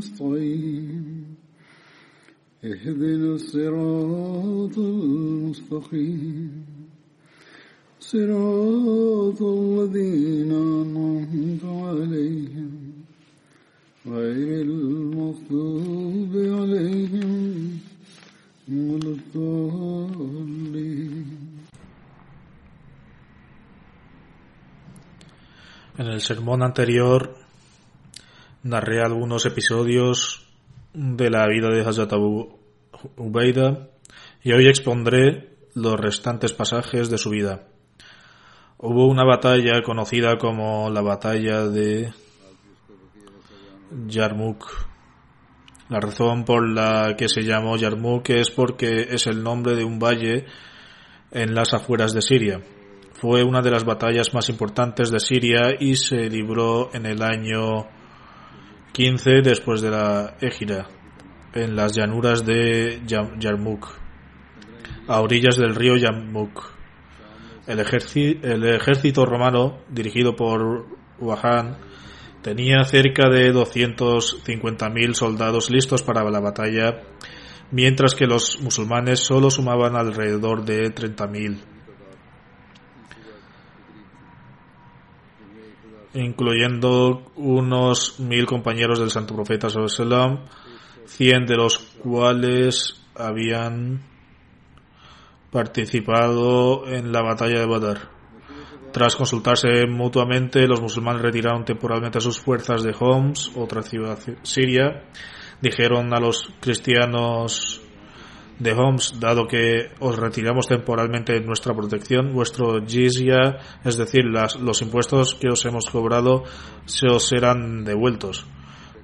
نستعين اهدنا الصراط المستقيم صراط الذين أنعمت عليهم غير المغضوب عليهم ولا الضالين En el sermón anterior narré algunos episodios de la vida de Hazrat Abu Ubaida y hoy expondré los restantes pasajes de su vida. Hubo una batalla conocida como la batalla de Yarmouk. La razón por la que se llamó Yarmouk es porque es el nombre de un valle en las afueras de Siria. Fue una de las batallas más importantes de Siria y se libró en el año 15 después de la Égira, en las llanuras de Yarmouk, a orillas del río Yarmouk. El, el ejército romano, dirigido por Wahan, tenía cerca de 250.000 soldados listos para la batalla, mientras que los musulmanes solo sumaban alrededor de 30.000. incluyendo unos mil compañeros del Santo Profeta Sallam, cien de los cuales habían participado en la batalla de Badr. Tras consultarse mutuamente, los musulmanes retiraron temporalmente sus fuerzas de Homs, otra ciudad siria. Dijeron a los cristianos de Homs, dado que os retiramos temporalmente nuestra protección, vuestro jizya, es decir, los impuestos que os hemos cobrado, se os serán devueltos,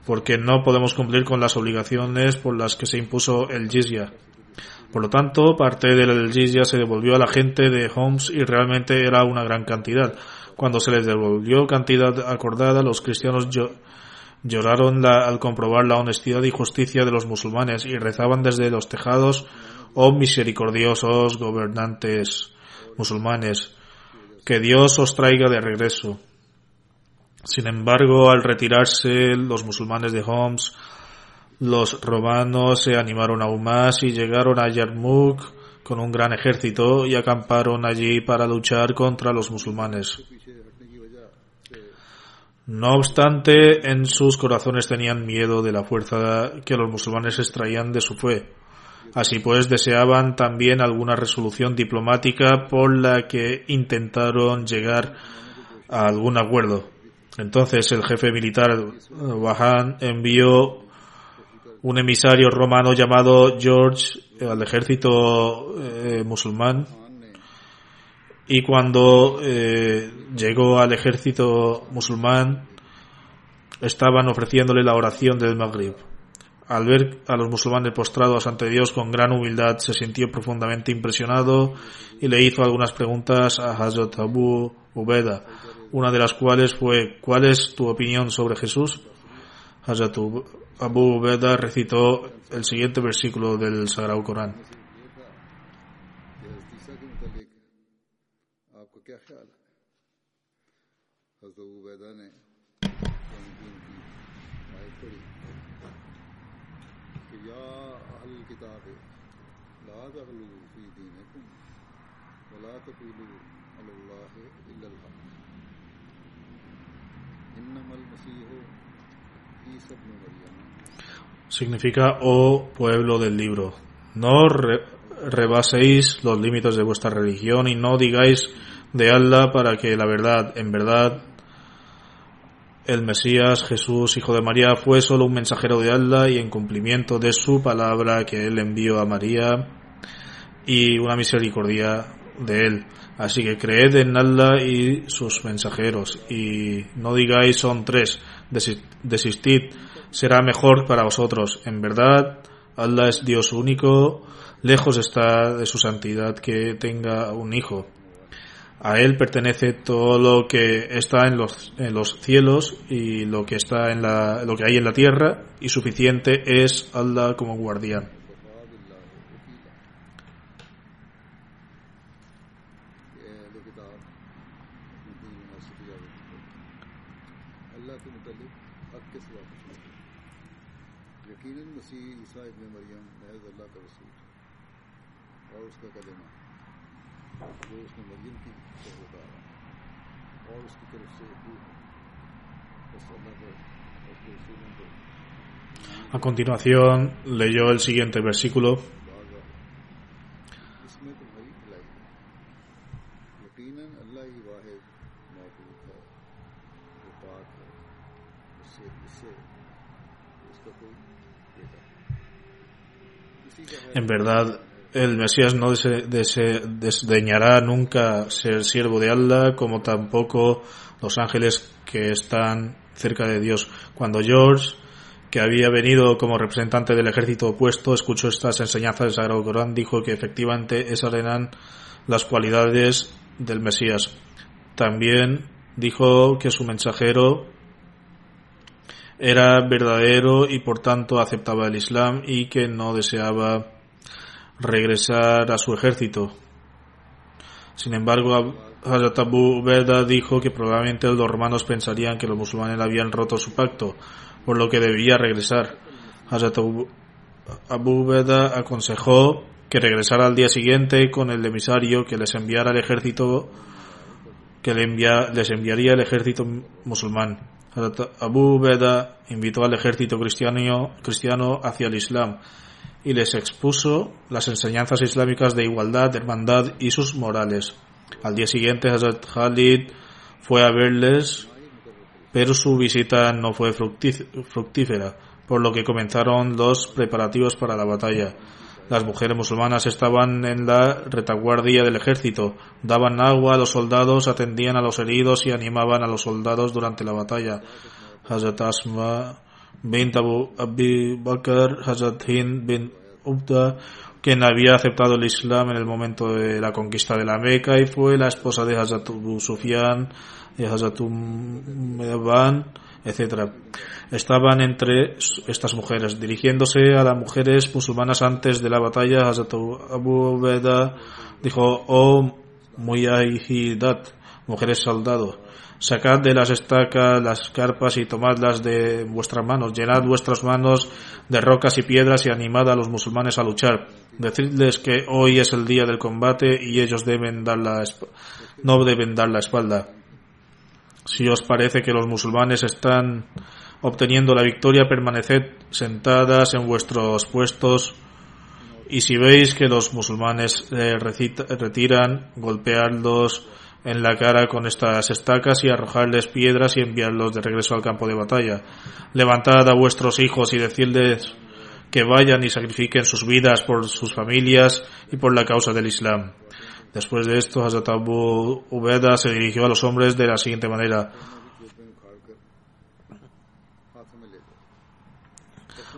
porque no podemos cumplir con las obligaciones por las que se impuso el jizya. Por lo tanto, parte del jizya se devolvió a la gente de Homs y realmente era una gran cantidad. Cuando se les devolvió cantidad acordada, los cristianos lloraron la, al comprobar la honestidad y justicia de los musulmanes y rezaban desde los tejados, oh misericordiosos gobernantes musulmanes, que Dios os traiga de regreso. Sin embargo, al retirarse los musulmanes de Homs, los romanos se animaron aún más y llegaron a Yarmouk con un gran ejército y acamparon allí para luchar contra los musulmanes. No obstante, en sus corazones tenían miedo de la fuerza que los musulmanes extraían de su fe. Así pues, deseaban también alguna resolución diplomática por la que intentaron llegar a algún acuerdo. Entonces el jefe militar Wahan envió un emisario romano llamado George al ejército eh, musulmán y cuando eh, llegó al ejército musulmán estaban ofreciéndole la oración del Maghrib. Al ver a los musulmanes postrados ante Dios con gran humildad, se sintió profundamente impresionado y le hizo algunas preguntas a Hazrat Abu Ubeda, una de las cuales fue ¿Cuál es tu opinión sobre Jesús? Hazrat Abu Ubeda recitó el siguiente versículo del Sagrado Corán. significa oh pueblo del libro no re rebaséis los límites de vuestra religión y no digáis de Allah para que la verdad en verdad el Mesías Jesús, hijo de María, fue solo un mensajero de Allah y en cumplimiento de su palabra que él envió a María y una misericordia de él. Así que creed en Allah y sus mensajeros y no digáis son tres, desi- desistid, será mejor para vosotros. En verdad, Allah es Dios único, lejos está de su santidad que tenga un hijo. A él pertenece todo lo que está en los, en los cielos y lo que está en la, lo que hay en la tierra y suficiente es Allah como guardián. A continuación leyó el siguiente versículo. En verdad, el Mesías no dese, desdeñará nunca ser siervo de Allah, como tampoco los ángeles que están cerca de Dios. Cuando George que había venido como representante del ejército opuesto, escuchó estas enseñanzas del Sagrado Corán, dijo que efectivamente esas eran las cualidades del Mesías. También dijo que su mensajero era verdadero y por tanto aceptaba el Islam y que no deseaba regresar a su ejército. Sin embargo, Hazrat Abu dijo que probablemente los romanos pensarían que los musulmanes habían roto su pacto, por lo que debía regresar. Hazrat Abu, Ubeda aconsejó que regresara al día siguiente con el emisario que les enviara al ejército que le envia- les enviaría el ejército musulmán. Hazrat Abu Ubeda invitó al ejército cristiano, cristiano hacia el Islam y les expuso las enseñanzas islámicas de igualdad, hermandad y sus morales. Al día siguiente Hazrat Khalid fue a verles, pero su visita no fue fructíf- fructífera, por lo que comenzaron los preparativos para la batalla. Las mujeres musulmanas estaban en la retaguardia del ejército, daban agua a los soldados, atendían a los heridos y animaban a los soldados durante la batalla. Hazrat Asma bint Abu Bakr, Hazrat Hind bin Ubda, quien había aceptado el Islam en el momento de la conquista de la Meca y fue la esposa de Hazrat Abu y Hazrat Umban, etc. Estaban entre estas mujeres. Dirigiéndose a las mujeres musulmanas antes de la batalla, Hazrat Abu Ubeda dijo, oh Muyahidat, mujeres soldados, sacad de las estacas las carpas y tomadlas de vuestras manos, llenad vuestras manos de rocas y piedras y animad a los musulmanes a luchar. Decidles que hoy es el día del combate y ellos deben dar la no deben dar la espalda. Si os parece que los musulmanes están obteniendo la victoria, permaneced sentadas en vuestros puestos y si veis que los musulmanes eh, retiran, golpeadlos en la cara con estas estacas y arrojarles piedras y enviarlos de regreso al campo de batalla. Levantad a vuestros hijos y decidles que vayan y sacrifiquen sus vidas por sus familias y por la causa del Islam. Después de esto, Hazatabu Ubeda se dirigió a los hombres de la siguiente manera.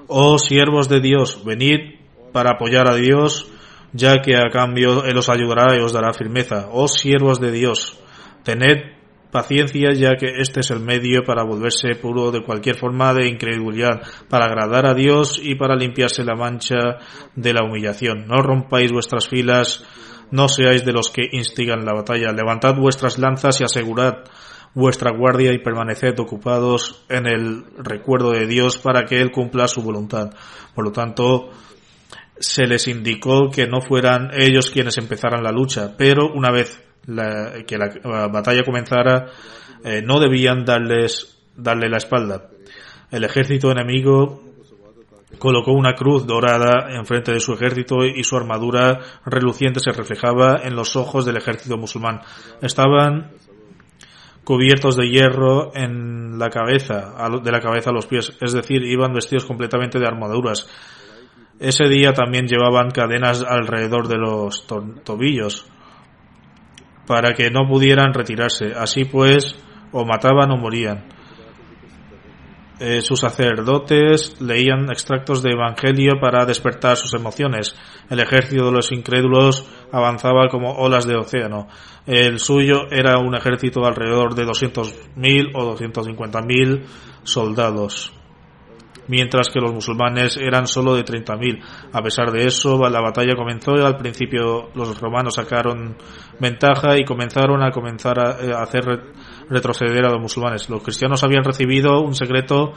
Oh siervos de Dios, venid para apoyar a Dios, ya que a cambio Él os ayudará y os dará firmeza. Oh siervos de Dios, tened paciencia, ya que este es el medio para volverse puro de cualquier forma de incredulidad, para agradar a Dios y para limpiarse la mancha de la humillación. No rompáis vuestras filas no seáis de los que instigan la batalla. Levantad vuestras lanzas y asegurad vuestra guardia y permaneced ocupados en el recuerdo de Dios para que Él cumpla su voluntad. Por lo tanto, se les indicó que no fueran ellos quienes empezaran la lucha, pero una vez la- que la, la batalla comenzara, eh, no debían darles, darle la espalda. El ejército enemigo colocó una cruz dorada enfrente de su ejército y su armadura reluciente se reflejaba en los ojos del ejército musulmán. Estaban cubiertos de hierro en la cabeza, de la cabeza a los pies, es decir, iban vestidos completamente de armaduras. Ese día también llevaban cadenas alrededor de los tobillos para que no pudieran retirarse. Así pues, o mataban o morían. Eh, sus sacerdotes leían extractos de Evangelio para despertar sus emociones. El ejército de los incrédulos avanzaba como olas de océano. El suyo era un ejército de alrededor de 200.000 o 250.000 soldados mientras que los musulmanes eran solo de 30.000. A pesar de eso, la batalla comenzó y al principio los romanos sacaron ventaja y comenzaron a comenzar a, eh, hacer retroceder a los musulmanes. Los cristianos habían recibido un secreto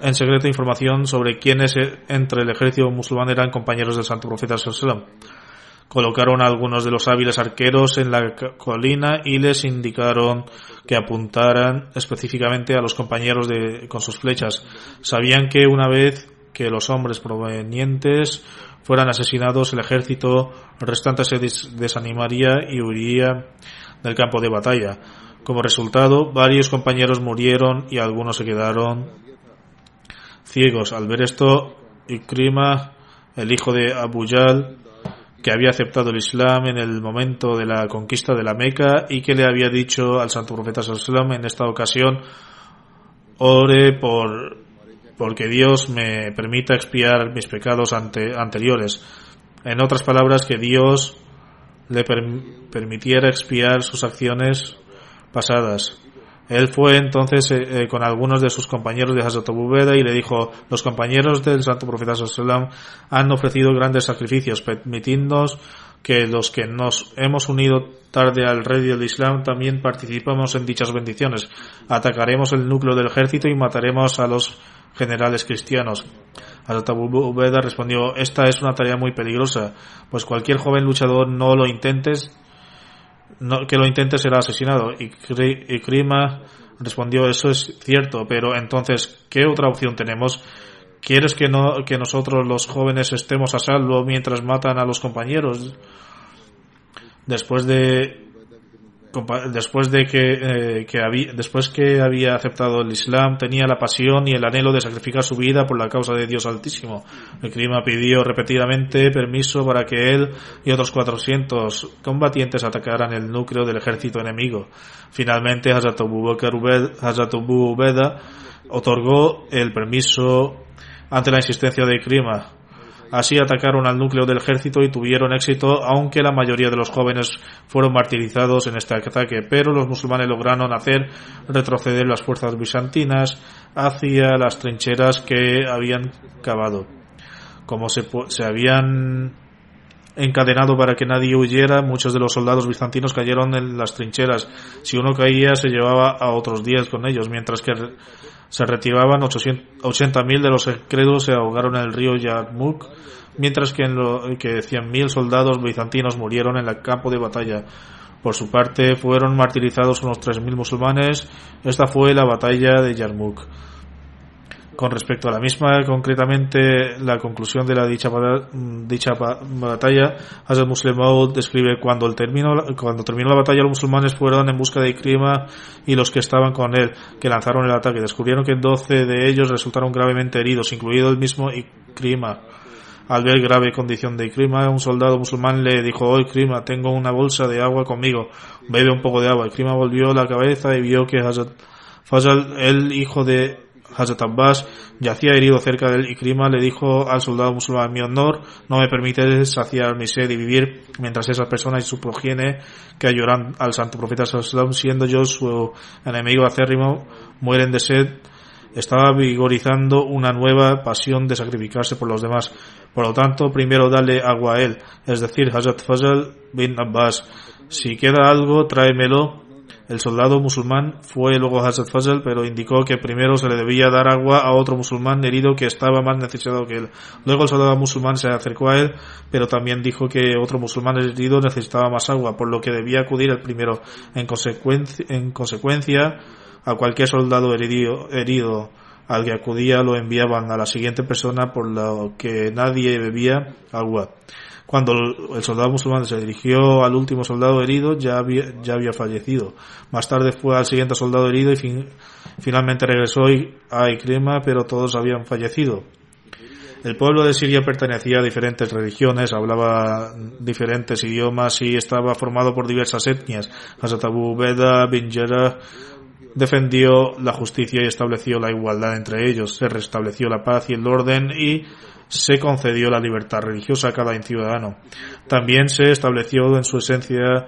en secreto información sobre quiénes eh, entre el ejército musulmán eran compañeros del santo profeta sallallahu Colocaron algunos de los hábiles arqueros en la colina y les indicaron que apuntaran específicamente a los compañeros de, con sus flechas. Sabían que una vez que los hombres provenientes fueran asesinados, el ejército restante se desanimaría y huiría del campo de batalla. Como resultado, varios compañeros murieron y algunos se quedaron ciegos. Al ver esto, Ikrima, el hijo de Abu Yal, que había aceptado el Islam en el momento de la conquista de la Meca y que le había dicho al santo profeta Sallam en esta ocasión, ore por porque Dios me permita expiar mis pecados ante, anteriores. En otras palabras, que Dios le permitiera expiar sus acciones pasadas. Él fue entonces eh, eh, con algunos de sus compañeros de Hazrat Abu Beda y le dijo, los compañeros del Santo Profeta Sallam han ofrecido grandes sacrificios, permitiéndonos que los que nos hemos unido tarde al rey del Islam también participamos en dichas bendiciones. Atacaremos el núcleo del ejército y mataremos a los generales cristianos. Hazrat Abu Beda respondió, esta es una tarea muy peligrosa, pues cualquier joven luchador no lo intentes no, que lo intente será asesinado. Y Krima respondió, eso es cierto, pero entonces, ¿qué otra opción tenemos? ¿Quieres que, no, que nosotros los jóvenes estemos a salvo mientras matan a los compañeros? Después de después de que, eh, que había, después que había aceptado el Islam tenía la pasión y el anhelo de sacrificar su vida por la causa de Dios Altísimo. El clima pidió repetidamente permiso para que él y otros 400 combatientes atacaran el núcleo del ejército enemigo. Finalmente Hazrat Abu Ubeda otorgó el permiso ante la insistencia de Krima Así atacaron al núcleo del ejército y tuvieron éxito, aunque la mayoría de los jóvenes fueron martirizados en este ataque, pero los musulmanes lograron hacer retroceder las fuerzas bizantinas hacia las trincheras que habían cavado. Como se, se habían encadenado para que nadie huyera, muchos de los soldados bizantinos cayeron en las trincheras. Si uno caía, se llevaba a otros diez con ellos, mientras que se retiraban 80.000 de los incrédulos se ahogaron en el río Yarmouk, mientras que, en lo, que 100.000 soldados bizantinos murieron en el campo de batalla. Por su parte, fueron martirizados unos 3.000 musulmanes. Esta fue la batalla de Yarmouk. Con respecto a la misma, concretamente la conclusión de la dicha, dicha batalla, Hazrat Muslim describe cuando, el terminó, cuando terminó la batalla los musulmanes fueron en busca de Ikrima y los que estaban con él, que lanzaron el ataque. Descubrieron que 12 de ellos resultaron gravemente heridos, incluido el mismo Ikrima. Al ver grave condición de Ikrima, un soldado musulmán le dijo, oh Ikrima, tengo una bolsa de agua conmigo, bebe un poco de agua. Ikrima volvió la cabeza y vio que Hazrat Fazal, el hijo de Hazrat Abbas yacía herido cerca del Ikrima, le dijo al soldado musulmán, mi honor no me permite saciar mi sed y vivir mientras esas personas y su progenie que lloran al santo profeta sallam, siendo yo su enemigo acérrimo, mueren de sed, estaba vigorizando una nueva pasión de sacrificarse por los demás. Por lo tanto, primero dale agua a él, es decir, Hazrat Fazal bin Abbas. Si queda algo, tráemelo el soldado musulmán fue luego Hazrat Fazl, pero indicó que primero se le debía dar agua a otro musulmán herido que estaba más necesitado que él. Luego el soldado musulmán se acercó a él, pero también dijo que otro musulmán herido necesitaba más agua, por lo que debía acudir el primero. En consecuencia, en consecuencia a cualquier soldado herido, herido al que acudía lo enviaban a la siguiente persona por lo que nadie bebía agua. Cuando el soldado musulmán se dirigió al último soldado herido, ya había, ya había fallecido. Más tarde fue al siguiente soldado herido y fin, finalmente regresó a Ikrima, pero todos habían fallecido. El pueblo de Siria pertenecía a diferentes religiones, hablaba diferentes idiomas y estaba formado por diversas etnias. Hazrat Abu Beda bin Jarrah defendió la justicia y estableció la igualdad entre ellos. Se restableció la paz y el orden y se concedió la libertad religiosa a cada ciudadano. También se estableció en su esencia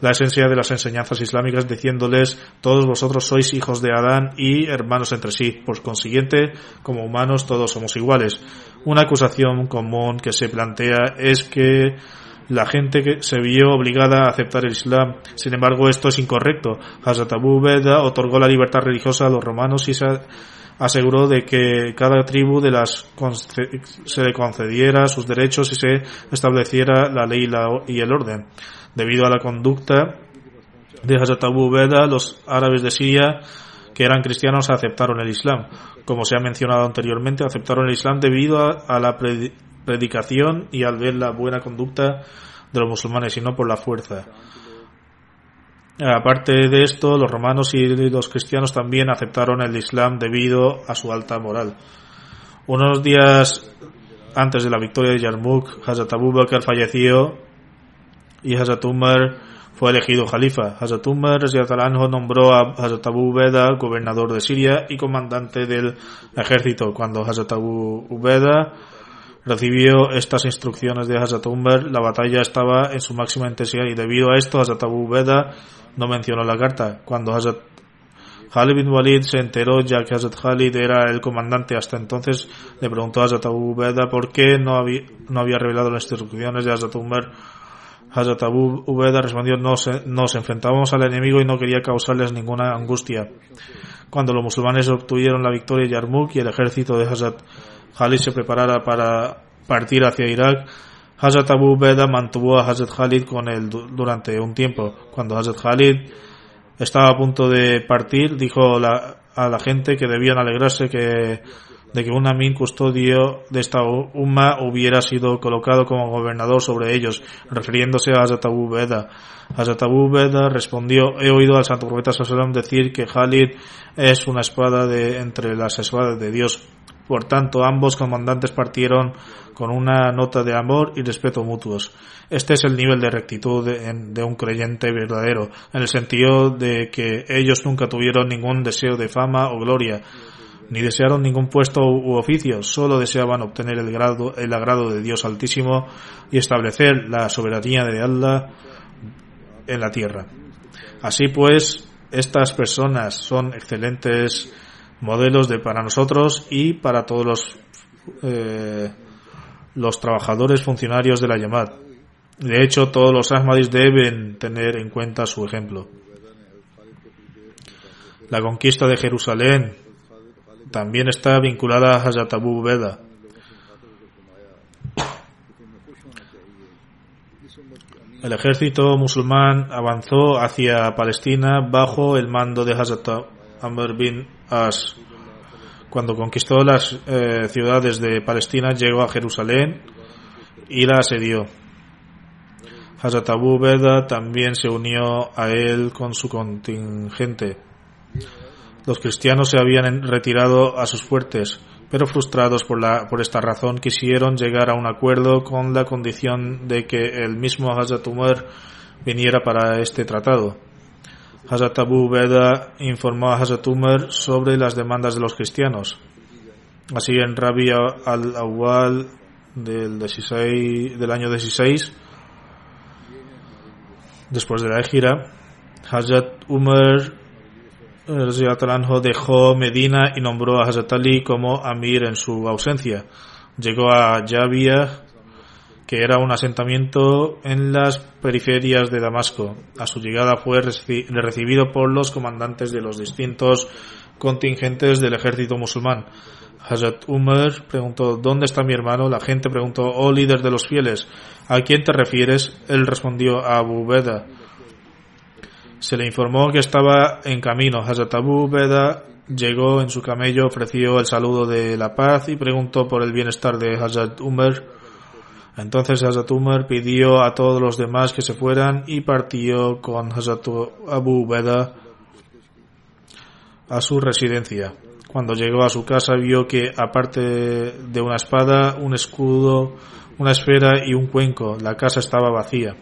la esencia de las enseñanzas islámicas diciéndoles todos vosotros sois hijos de Adán y hermanos entre sí. Por consiguiente, como humanos todos somos iguales. Una acusación común que se plantea es que la gente que se vio obligada a aceptar el Islam. Sin embargo, esto es incorrecto. Hazrat Abu Beda otorgó la libertad religiosa a los romanos y se aseguró de que cada tribu de las se le concediera sus derechos y se estableciera la ley y el orden. Debido a la conducta de Hazrat Abu Beda, los árabes de Siria que eran cristianos aceptaron el Islam. Como se ha mencionado anteriormente, aceptaron el Islam debido a, la predicación y al ver la buena conducta de los musulmanes y no por la fuerza. Aparte de esto, los romanos y los cristianos también aceptaron el Islam debido a su alta moral. Unos días antes de la victoria de Yarmouk, Hazrat Abu Bakr falleció y Hazrat Umar fue elegido califa. Hazrat Umar nombró a Hazrat Abu Ubeda gobernador de Siria y comandante del ejército. Cuando Hazrat Abu Ubeda recibió estas instrucciones de Hazrat Umar, la batalla estaba en su máxima intensidad y debido a esto Hazrat Abu Ubeda no mencionó la carta. Cuando Hazrat Khalid bin Walid se enteró, ya que Hazrat Khalid era el comandante hasta entonces, le preguntó a Hazrat Abu Ubeda por qué no había, no había revelado las instrucciones de Hazrat Umar. Hazrat Abu Ubeda respondió, nos, nos enfrentábamos al enemigo y no quería causarles ninguna angustia. Cuando los musulmanes obtuvieron la victoria en Yarmouk y el ejército de Hazrat Khalid se preparara para partir hacia Irak, Hazrat Abu Beda mantuvo a Hazrat Khalid con él durante un tiempo. Cuando Hazrat Khalid estaba a punto de partir, dijo a la gente que debían alegrarse que, de que un amin custodio de esta umma hubiera sido colocado como gobernador sobre ellos, refiriéndose a Hazrat Abu Beda. Hazrat Abu Beda respondió, he oído al santo profeta Sallam decir que Khalid es una espada de entre las espadas de Dios. Por tanto, ambos comandantes partieron con una nota de amor y respeto mutuos. Este es el nivel de rectitud de, un creyente verdadero, en el sentido de que ellos nunca tuvieron ningún deseo de fama o gloria, ni desearon ningún puesto u oficio, solo deseaban obtener el, grado, el agrado de Dios Altísimo y establecer la soberanía de Allah en la tierra. Así pues, estas personas son excelentes modelos de para nosotros y para todos los eh, los trabajadores funcionarios de la llamada. De hecho, todos los Ahmadis deben tener en cuenta su ejemplo. La conquista de Jerusalén también está vinculada a Hazrat Abu Beda. El ejército musulmán avanzó hacia Palestina bajo el mando de Hazrat Amr bin As. Cuando conquistó las eh, ciudades de Palestina, llegó a Jerusalén y la asedió. Hazrat Abu Beda también se unió a él con su contingente. Los cristianos se habían retirado a sus fuertes, pero frustrados por, la, por esta razón quisieron llegar a un acuerdo con la condición de que el mismo Hazrat Umar viniera para este tratado. Hazrat Abu Beda informó a Hazrat Umar sobre las demandas de los cristianos. Así en Rabi al-Awwal del, del año 16, después de la gira, Hazrat Umar dejó Medina y nombró a Hazrat Ali como Amir en su ausencia. Llegó a Yavia era un asentamiento en las periferias de Damasco. A su llegada fue recibido por los comandantes de los distintos contingentes del ejército musulmán. Hazrat Umar preguntó, ¿dónde está mi hermano? La gente preguntó, oh líder de los fieles, ¿a quién te refieres? Él respondió, a Abu Beda. Se le informó que estaba en camino. Hazrat Abu Beda llegó en su camello, ofreció el saludo de la paz y preguntó por el bienestar de Hazrat Umar. Entonces Hazrat pidió a todos los demás que se fueran y partió con Hazrat Abu Ubeda a su residencia. Cuando llegó a su casa vio que aparte de una espada, un escudo, una esfera y un cuenco, la casa estaba vacía.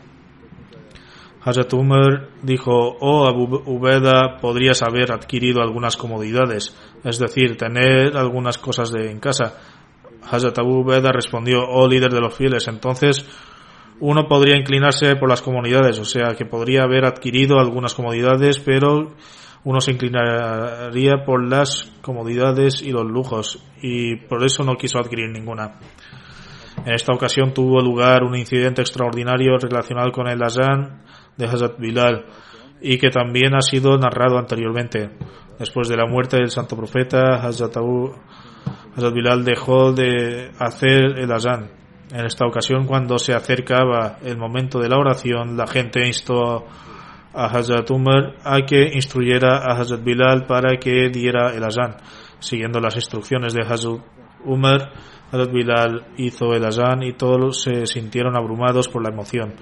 Hazrat Umar dijo, oh Abu Ubeda, podrías haber adquirido algunas comodidades, es decir, tener algunas cosas de, en casa. Hazrat Abu Ubeda respondió, oh líder de los fieles, entonces uno podría inclinarse por las comodidades, o sea, que podría haber adquirido algunas comodidades, pero uno se inclinaría por las comodidades y los lujos y por eso no quiso adquirir ninguna. En esta ocasión tuvo lugar un incidente extraordinario relacionado con el Azan de Hazrat Bilal y que también ha sido narrado anteriormente. Después de la muerte del santo profeta, Hazrat, Hazrat Bilal dejó de hacer el Azan. En esta ocasión, cuando se acercaba el momento de la oración, la gente instó a Hazrat Umar a que instruyera a Hazrat Bilal para que diera el azán. Siguiendo las instrucciones de Hazrat Umar, Hazrat Bilal hizo el azán y todos se sintieron abrumados por la emoción.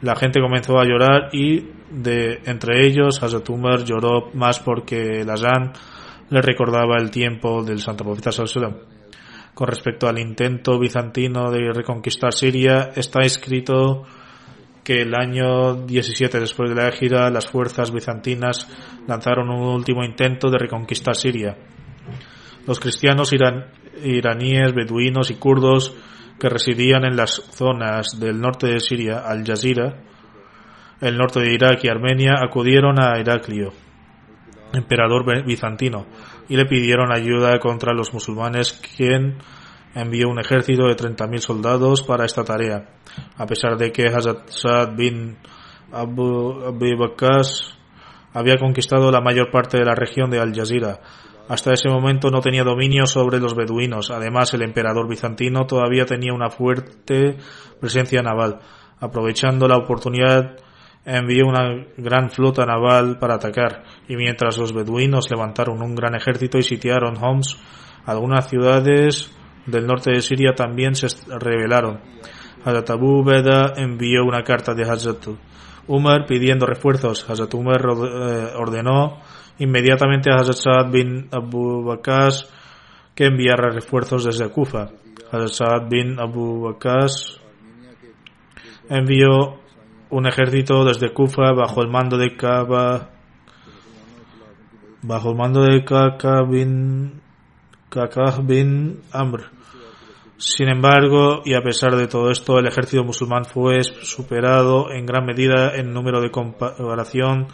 La gente comenzó a llorar y de entre ellos Hazrat Umar lloró más porque el azán le recordaba el tiempo del santo profeta Sallallahu Con respecto al intento bizantino de reconquistar Siria, está escrito que el año 17 después de la gira las fuerzas bizantinas lanzaron un último intento de reconquistar Siria. Los cristianos iraníes, beduinos y kurdos que residían en las zonas del norte de Siria, Al Jazeera, el norte de Irak y Armenia, acudieron a Heraclio, emperador bizantino, y le pidieron ayuda contra los musulmanes, quien envió un ejército de 30.000 soldados para esta tarea. A pesar de que Hazrat bin Abu, Abu había conquistado la mayor parte de la región de Al Jazeera, hasta ese momento no tenía dominio sobre los beduinos. Además, el emperador bizantino todavía tenía una fuerte presencia naval. Aprovechando la oportunidad, envió una gran flota naval para atacar, y mientras los beduinos levantaron un gran ejército y sitiaron Homs, algunas ciudades del norte de Siria también se rebelaron. Hazrat Abu Beda envió una carta de Hazrat Umar pidiendo refuerzos. Hazrat Umar eh, ordenó inmediatamente a Hazrat Saad bin Abu Bakas que enviara refuerzos desde Kufa. Hazrat Saad bin Abu Bakas envió un ejército desde Kufa bajo el mando de Kaba bajo el mando de Kaka bin Kakah bin Amr. Sin embargo, y a pesar de todo esto, el ejército musulmán fue superado en gran medida en número de comparación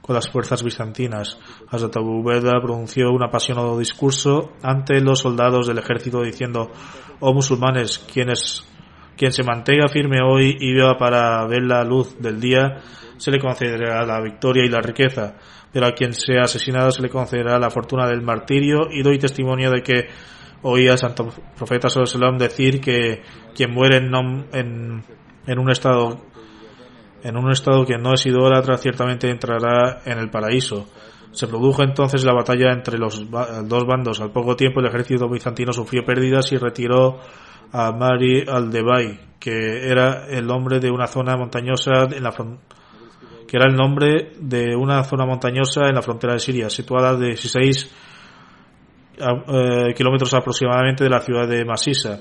con las fuerzas bizantinas. Hazrat Abu pronunció un apasionado discurso ante los soldados del ejército diciendo, oh musulmanes, quienes, quien se mantenga firme hoy y viva para ver la luz del día, se le concederá la victoria y la riqueza pero a quien sea asesinado se le concederá la fortuna del martirio y doy testimonio de que oí al santo profeta sallam decir que quien muere en, en, en, un estado en un estado que no es idólatra ciertamente entrará en el paraíso. Se produjo entonces la batalla entre los dos bandos. Al poco tiempo el ejército bizantino sufrió pérdidas y retiró a Mari al-Debay, que era el hombre de una zona montañosa en la que era el nombre de una zona montañosa en la frontera de Siria, situada a 16 eh, kilómetros aproximadamente de la ciudad de Masisa.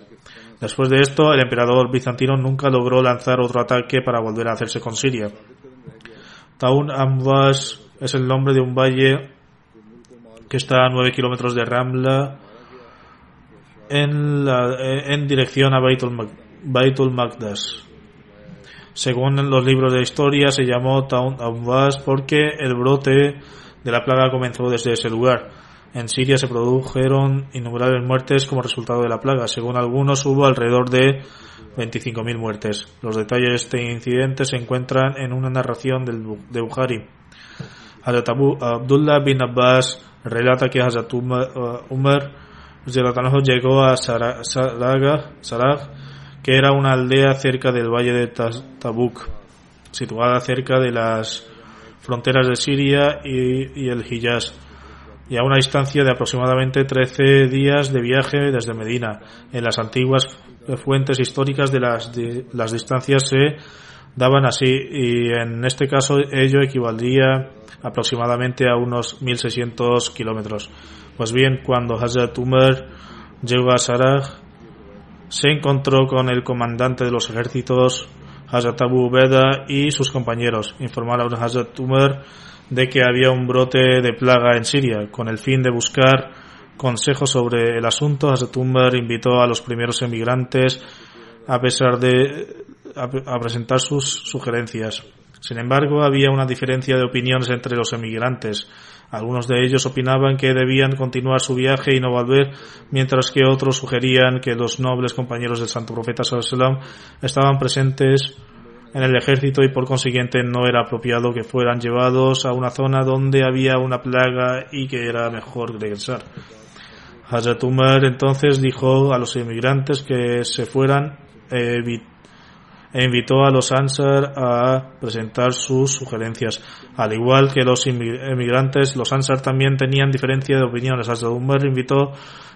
Después de esto, el emperador bizantino nunca logró lanzar otro ataque para volver a hacerse con Siria. Taun Amwas es el nombre de un valle que está a 9 kilómetros de Ramla en, la, eh, en dirección a Baitul Magdas. Según los libros de historia, se llamó Taun Abbas porque el brote de la plaga comenzó desde ese lugar. En Siria se produjeron innumerables muertes como resultado de la plaga. Según algunos, hubo alrededor de 25.000 muertes. Los detalles de este incidente se encuentran en una narración de Bukhari. Abdullah bin Abbas relata que Hazrat Umar, uh, llegó a Sarag que era una aldea cerca del valle de Tabuk, situada cerca de las fronteras de Siria y, el Hijaz. y a una distancia de aproximadamente 13 días de viaje desde Medina. En las antiguas fuentes históricas de las, las distancias se daban así y en este caso ello equivaldría aproximadamente a unos 1600 kilómetros. Pues bien, cuando Hazrat Umar llegó a Saraj, se encontró con el comandante de los ejércitos, Hazrat Abu Ubeda y sus compañeros. Informaron a Hazrat Umar de que había un brote de plaga en Siria. Con el fin de buscar consejos sobre el asunto, Hazrat Umar invitó a los primeros emigrantes a pesar de a, presentar sus sugerencias. Sin embargo, había una diferencia de opiniones entre los emigrantes. Algunos de ellos opinaban que debían continuar su viaje y no volver, mientras que otros sugerían que los nobles compañeros del Santo Profeta Sallallahu estaban presentes en el ejército y por consiguiente no era apropiado que fueran llevados a una zona donde había una plaga y que era mejor regresar. Hazrat Umar entonces dijo a los emigrantes que se fueran e invitó a los Ansar a presentar sus sugerencias. Al igual que los emigrantes, los Ansar también tenían diferencia de opiniones. Hazrat Umar invitó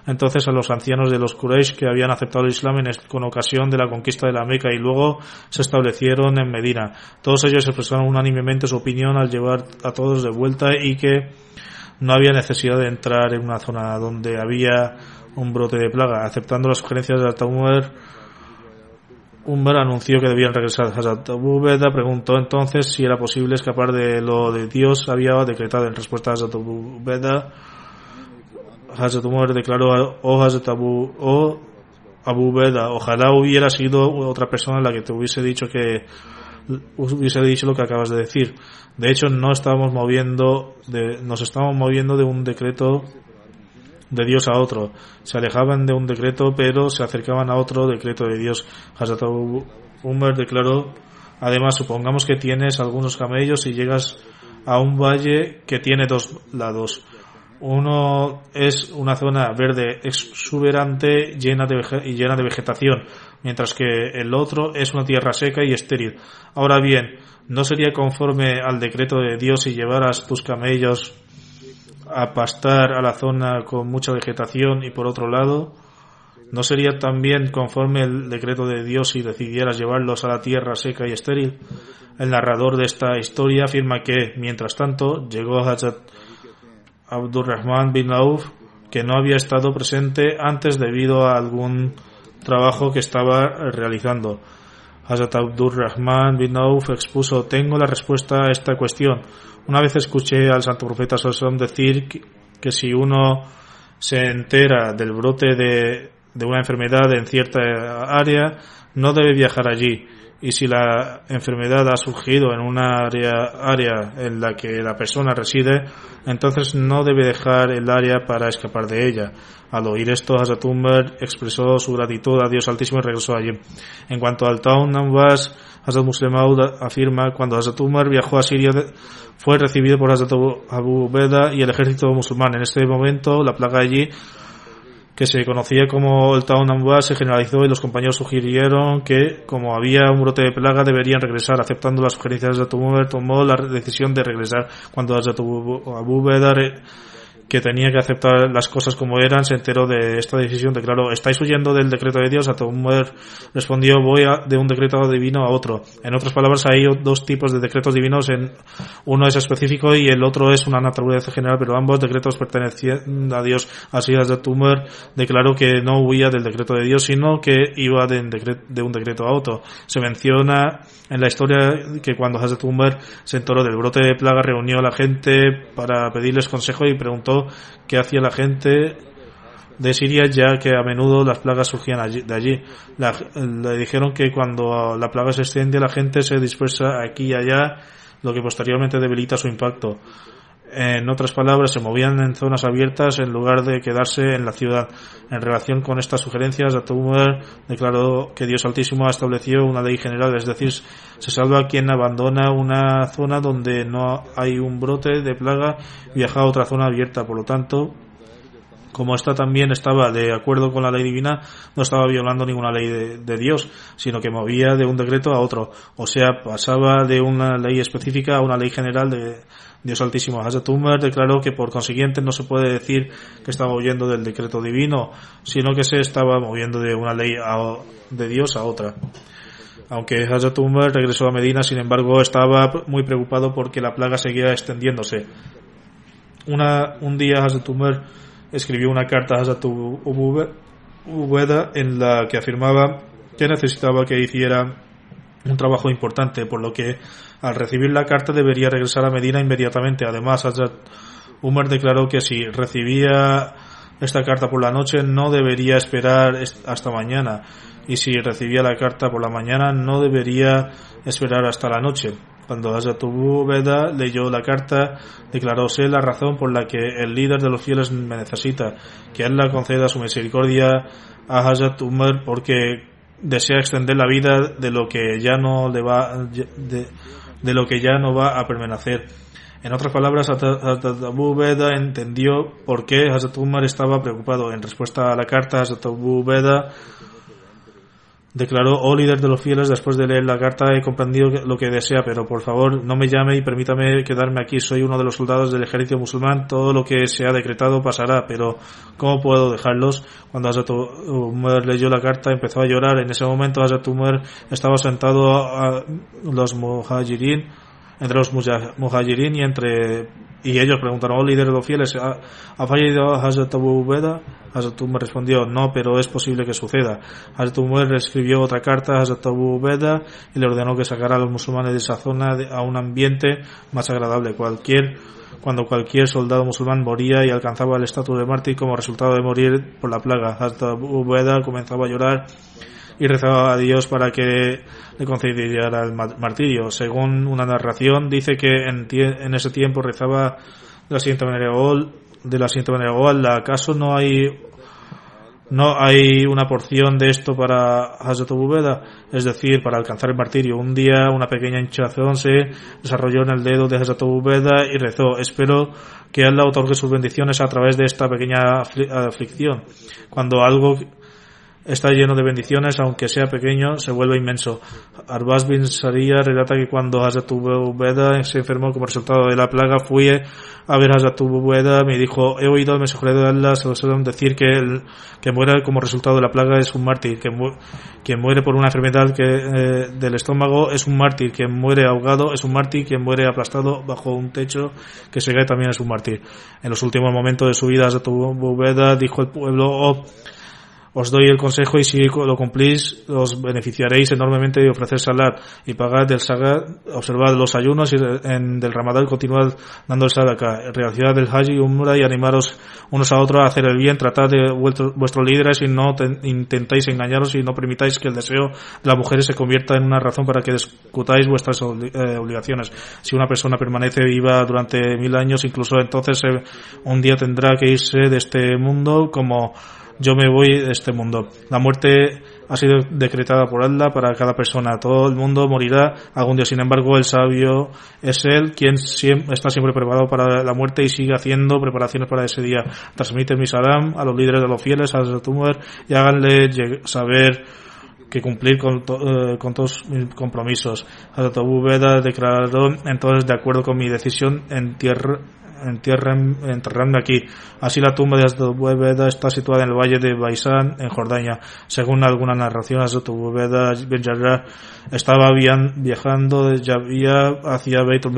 entonces a los ancianos de los Quraysh que habían aceptado el Islam en, con ocasión de la conquista de la Meca y luego se establecieron en Medina. Todos ellos expresaron unánimemente su opinión al llevar a todos de vuelta y que no había necesidad de entrar en una zona donde había un brote de plaga. Aceptando las sugerencias de Umar, Umar anunció que debían regresar. Hazrat Abu Beda preguntó entonces si era posible escapar de lo de Dios había decretado. En respuesta a Hazrat Abu Beda, Hazrat Umar declaró, oh Hazrat Abu, oh Abu Beda, ojalá hubiera sido otra persona la que te hubiese dicho que hubiese dicho lo que acabas de decir. De hecho, no estábamos moviendo, de, nos estábamos moviendo de un decreto de Dios a otro. Se alejaban de un decreto, pero se acercaban a otro decreto de Dios. Hazrat Umar declaró, además, supongamos que tienes algunos camellos y llegas a un valle que tiene dos lados. Uno es una zona verde exuberante llena de y llena de vegetación, mientras que el otro es una tierra seca y estéril. Ahora bien, ¿no sería conforme al decreto de Dios si llevaras tus camellos a pastar a la zona con mucha vegetación y por otro lado, ¿no sería también conforme el decreto de Dios si decidieras llevarlos a la tierra seca y estéril? El narrador de esta historia afirma que, mientras tanto, llegó Hazrat Abdurrahman bin Auf, que no había estado presente antes debido a algún trabajo que estaba realizando. Hazrat Abdurrahman bin Auf expuso, tengo la respuesta a esta cuestión. Una vez escuché al santo profeta Salsom decir que, si uno se entera del brote de una enfermedad en cierta área, no debe viajar allí y si la enfermedad ha surgido en una área, área en la que la persona reside, entonces no debe dejar el área para escapar de ella. Al oír esto, Hazrat Umar expresó su gratitud a Dios Altísimo y regresó allí. En cuanto al Town Nambas, Hazrat Muslim afirma, cuando Hazrat Umar viajó a Siria, fue recibido por Hazrat Abu Beda y el ejército musulmán. En este momento, la plaga allí que se conocía como el Town Amwa se generalizó y los compañeros sugirieron que, como había un brote de plaga, deberían regresar. Aceptando las sugerencias de Abu tomó la decisión de regresar cuando Abu Beda que tenía que aceptar las cosas como eran, se enteró de esta decisión, declaró, ¿estáis huyendo del decreto de Dios? Atomar respondió, voy a, de un decreto divino a otro. En otras palabras, hay dos tipos de decretos divinos, en, uno es específico y el otro es una naturaleza general, pero ambos decretos pertenecían a Dios. Así Tumor declaró que no huía del decreto de Dios, sino que iba de, de un decreto a otro. Se menciona en la historia que cuando Hazrat Umar se enteró del brote de plaga, reunió a la gente para pedirles consejo y preguntó que hacía la gente de Siria ya que a menudo las plagas surgían de allí. le dijeron que cuando la plaga se extiende la gente se dispersa aquí y allá, lo que posteriormente debilita su impacto. En otras palabras, se movían en zonas abiertas en lugar de quedarse en la ciudad. En relación con estas sugerencias, Atumer declaró que Dios Altísimo ha establecido una ley general, es decir, se salva quien abandona una zona donde no hay un brote de plaga y viaja a otra zona abierta. Por lo tanto, como esta también estaba de acuerdo con la ley divina, no estaba violando ninguna ley de, de, Dios, sino que movía de un decreto a otro. O sea, pasaba de una ley específica a una ley general de, Dios Altísimo. Hazrat Umar declaró que por consiguiente no se puede decir que estaba huyendo del decreto divino, sino que se estaba moviendo de una ley de Dios a otra. Aunque Hazrat Umar regresó a Medina, sin embargo, estaba muy preocupado porque la plaga seguía extendiéndose. Una, un día Hazrat Umar escribió una carta a Hazrat Ubeda en la que afirmaba que necesitaba que hiciera un trabajo importante, por lo que al recibir la carta debería regresar a Medina inmediatamente. Además, Hazrat Umar declaró que si recibía esta carta por la noche no debería esperar hasta mañana y si recibía la carta por la mañana no debería esperar hasta la noche. Cuando Hazrat Ubeda leyó la carta, declaróse la razón por la que el líder de los fieles me necesita, que él la conceda su misericordia a Hazrat Umar porque desea extender la vida de lo que ya no le va de, de lo que ya no va a permanecer. En otras palabras, Abu Beda entendió por qué Hazrat Umar estaba preocupado. En respuesta a la carta, Hazrat Abu Beda declaró, oh líder de los fieles, después de leer la carta he comprendido lo que desea, pero por favor no me llame y permítame quedarme aquí. Soy uno de los soldados del ejército musulmán. Todo lo que se ha decretado pasará, pero ¿cómo puedo dejarlos? Cuando Hazrat Umar leyó la carta empezó a llorar. En ese momento Hazrat Umar estaba sentado a los muhajirin entre los muhajirin y entre y ellos preguntaron, oh líder de los fieles, ¿ha, fallado Hazrat Abu Ubeda? Hazrat Umar respondió, no, pero es posible que suceda. Hazrat Umar escribió otra carta a Hazrat Abu Ubeda y le ordenó que sacara a los musulmanes de esa zona a un ambiente más agradable. Cualquier cuando cualquier soldado musulmán moría y alcanzaba el estatus de mártir como resultado de morir por la plaga. Hazrat Abu Ubeda comenzaba a llorar y rezaba a Dios para que le concediera el martirio. Según una narración, dice que en, en ese tiempo rezaba de la siguiente manera, de la siguiente manera, ¿acaso no hay no hay una porción de esto para Hazrat Beda, es decir, para alcanzar el martirio. Un día una pequeña hinchazón se desarrolló en el dedo de Hazrat Beda y rezó, espero que Allah otorgue sus bendiciones a través de esta pequeña aflicción. Cuando algo está lleno de bendiciones, aunque sea pequeño, se vuelve inmenso. Arbaz bin Saria relata que cuando Hazrat Ubeda se enfermó como resultado de la plaga, fui a ver a Hazrat Ubeda, me dijo, he oído al mensajero de Allah decir que el que muera como resultado de la plaga es un mártir, que quien muere por una enfermedad que, eh, del estómago es un mártir, quien muere ahogado es un mártir, quien muere aplastado bajo un techo que se cae también es un mártir. En los últimos momentos de su vida, Hazrat Ubeda dijo al pueblo, oh, os doy el consejo y si lo cumplís os beneficiaréis enormemente de ofrecer salat y pagad del sagat, observad los ayunos y en, del ramadán continuad dando el sadaka, realidad del hajj y umra y animaros unos a otros a hacer el bien, tratad de vuestros líderes y no intentáis engañaros y no permitáis que el deseo de las mujeres se convierta en una razón para que discutáis vuestras eh, obligaciones. Si una persona permanece viva durante mil años, incluso entonces eh, un día tendrá que irse de este mundo como yo me voy de este mundo. La muerte ha sido decretada por Allah para cada persona. Todo el mundo morirá algún día. Sin embargo, el sabio es él quien está siempre preparado para la muerte y sigue haciendo preparaciones para ese día. Transmite mi salam a los líderes de los fieles, a los tumor, y háganle saber que cumplir con, eh, con todos mis compromisos. Hazrat Abu Beda declaró entonces de acuerdo con mi decisión en tierra enterrarme aquí. Así la tumba de Aztubeda está situada en el valle de Baisán, en Jordania. Según algunas narraciones, Aztubeda Ben estaba viajando de Yavia hacia Beit al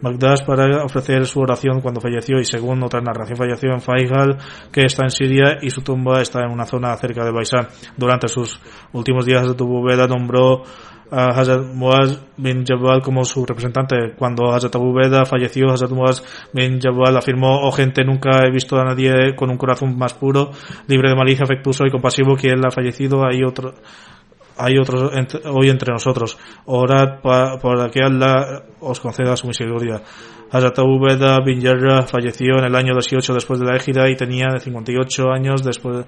Magdash para ofrecer su oración cuando falleció y según otra narración falleció en Faihal que está en Siria y su tumba está en una zona cerca de Baisán. Durante sus últimos días de Beda nombró a Hazrat Muaz bin Jabal como su representante. Cuando Hazrat Abu Beda falleció, Hazrat Muaz bin Jabal afirmó, oh gente, nunca he visto a nadie con un corazón más puro, libre de malicia, afectuoso y compasivo que él ha fallecido. Hay otro, hay otros hoy entre nosotros. Orad para que Allah os conceda su misericordia. Hazrat Abu Beda bin Jarrah falleció en el año 18 después de la égida y tenía 58 años después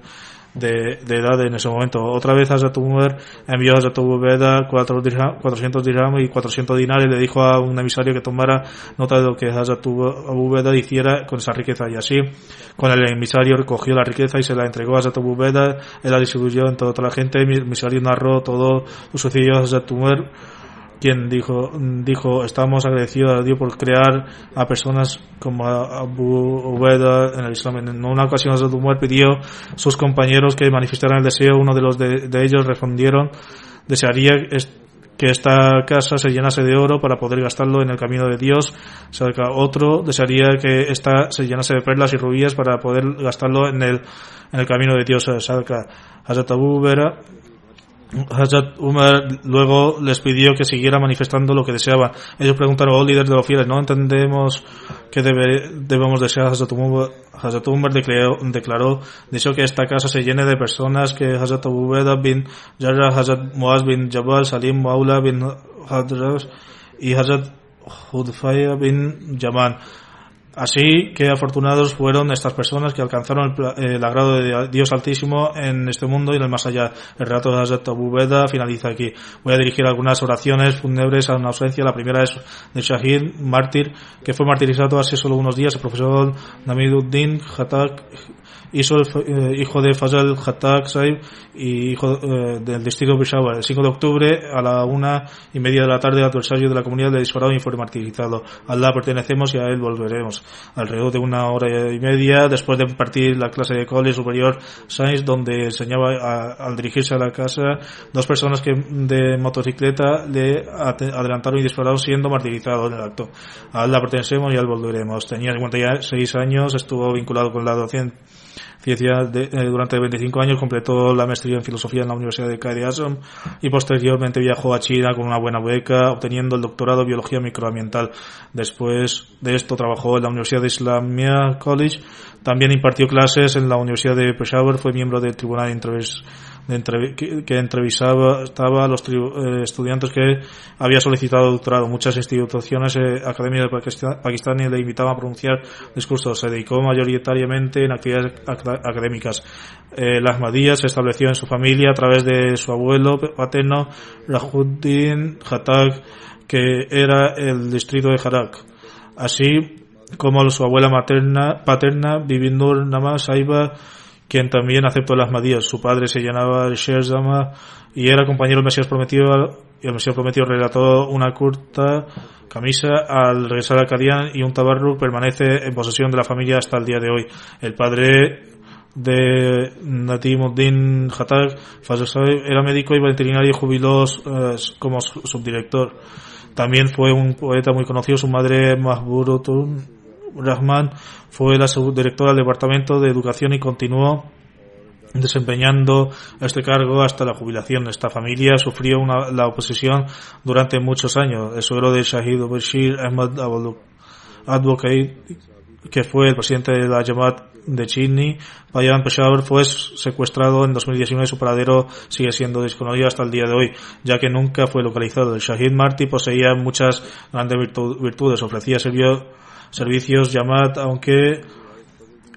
de, de, edad en ese momento. Otra vez Hazrat Umar envió a Hazrat Ubeda 400 dirham y 400 dinares y le dijo a un emisario que tomara nota de lo que Hazrat Ubeda hiciera con esa riqueza. Y así, con el emisario recogió la riqueza y se la entregó a Hazrat Ubeda, él la distribuyó en toda la gente. El emisario narró todo lo sucedido a Hazrat Umar quien dijo, dijo, estamos agradecidos a Dios por crear a personas como Abu Ubeda en el Islam. En una ocasión Hazrat Umar pidió a sus compañeros que manifestaran el deseo, uno de los de, de ellos respondieron, desearía que esta casa se llenase de oro para poder gastarlo en el camino de Dios. Otro desearía que esta se llenase de perlas y rubíes para poder gastarlo en el, en el camino de Dios. Hazrat Abu Vera Hazrat Umar luego les pidió que siguiera manifestando lo que deseaban. Ellos preguntaron, oh líder de los fieles, no entendemos que debe, debemos desear. Hazrat Umar, Hazrat Umar declaró, declaró, deseó que esta casa se llene de personas que Hazrat Abu bin Jarrah, Hazrat Muaz bin Jabal, Salim Maula bin Hadras y Hazrat Hudfaya bin Yaman. Así que afortunados fueron estas personas que alcanzaron el, agrado de Dios Altísimo en este mundo y en el más allá. El relato de Abu Beda finaliza aquí. Voy a dirigir algunas oraciones fúnebres a una ausencia. La primera es de Shahid, mártir, que fue martirizado hace solo unos días. El profesor Namiduddin Khatak hijo, eh, hijo de Fazal Khattak Saib y hijo eh, del distrito de Peshawar. El 5 de octubre, a la una y media de la tarde, el adversario de la comunidad le disparó y fue martirizado. A Allah pertenecemos y a él volveremos. Alrededor de una hora y media, después de impartir la clase de college superior Science, donde enseñaba al dirigirse a la casa, dos personas que de motocicleta le adelantaron y dispararon siendo martirizado en el acto. A Allah pertenecemos y a él volveremos. Tenía 56 años, estuvo vinculado con la docente de, eh, durante 25 años completó la maestría en filosofía en la Universidad de Kairi y posteriormente viajó a China con una buena beca, obteniendo el doctorado en biología microambiental. Después de esto trabajó en la Universidad de Islamia College. También impartió clases en la Universidad de Peshawar, fue miembro del Tribunal de que, entrevistaba a los eh, estudiantes que había solicitado doctorado. Muchas instituciones eh, académicas de Pakistán, le invitaban a pronunciar discursos. Se dedicó mayoritariamente en actividades académicas. Eh, la Ahmadiyya se estableció en su familia a través de su abuelo paterno, Rajuddin Khattak, que era el distrito de Harak. Así como su abuela materna, paterna, Bivindur Nama Saiba, quien también aceptó las Ahmadiyya. Su padre se llamaba Sherzama y era compañero del Mesías Prometido y el Mesías Prometido relató una corta camisa al regresar a Kadian y un tabarru permanece en posesión de la familia hasta el día de hoy. El padre de Natimuddin Khattak era médico y veterinario y jubiló eh, como subdirector. También fue un poeta muy conocido, su madre Mahburutun Rahman fue la subdirectora del Departamento de Educación y continuó desempeñando este cargo hasta la jubilación. Esta familia sufrió la oposición durante muchos años. El suegro de Shahid Bashir Ahmad Advocate, que fue el presidente de la Jamaat de Chini, Payan Peshawar, fue secuestrado en 2019 y su paradero sigue siendo desconocido hasta el día de hoy, ya que nunca fue localizado. El Shahid Marti poseía muchas grandes virtudes, ofrecía servicio servicios, Yamat, aunque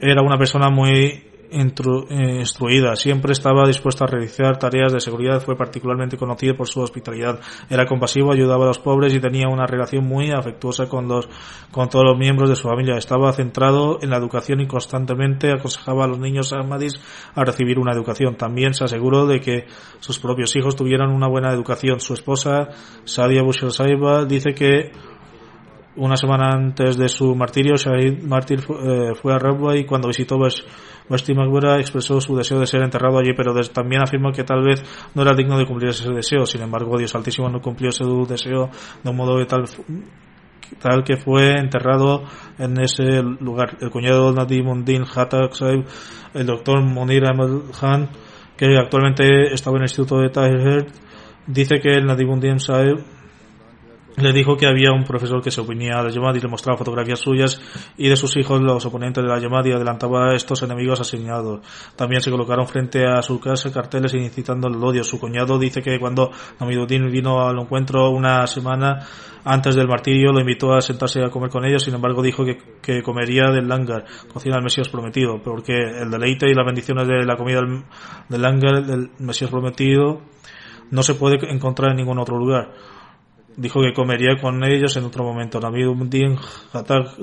era una persona muy eh, instruida, siempre estaba dispuesto a realizar tareas de seguridad, fue particularmente conocido por su hospitalidad, era compasivo, ayudaba a los pobres y tenía una relación muy afectuosa con los, con todos los miembros de su familia, estaba centrado en la educación y constantemente aconsejaba a los niños ahmadis a recibir una educación. También se aseguró de que sus propios hijos tuvieran una buena educación. Su esposa, Sadia Bushel Saiba, dice que una semana antes de su martirio, Shahid Mártir eh, fue a Rabwa y cuando visitó Basti Magbura expresó su deseo de ser enterrado allí, pero también afirmó que tal vez no era digno de cumplir ese deseo. Sin embargo, Dios Altísimo no cumplió ese deseo de un modo tal, tal que fue enterrado en ese lugar. El cuñado Nadimuddin Hatak Saib, el doctor Munir Ahmed Khan, que actualmente estaba en el Instituto de Tahir, dice que el Nadimuddin Saib le dijo que había un profesor que se oponía a la llamada y le mostraba fotografías suyas y de sus hijos los oponentes de la llamada y adelantaba a estos enemigos asignados. También se colocaron frente a su casa carteles incitando el odio. Su cuñado dice que cuando Namiduddin vino al encuentro una semana antes del martirio lo invitó a sentarse a comer con ellos, sin embargo dijo que, que comería del langar, cocina del Mesías prometido, porque el deleite y las bendiciones de la comida del langar, del Mesías prometido, no se puede encontrar en ningún otro lugar dijo que comería con ellos en otro momento. Navid Din Hatak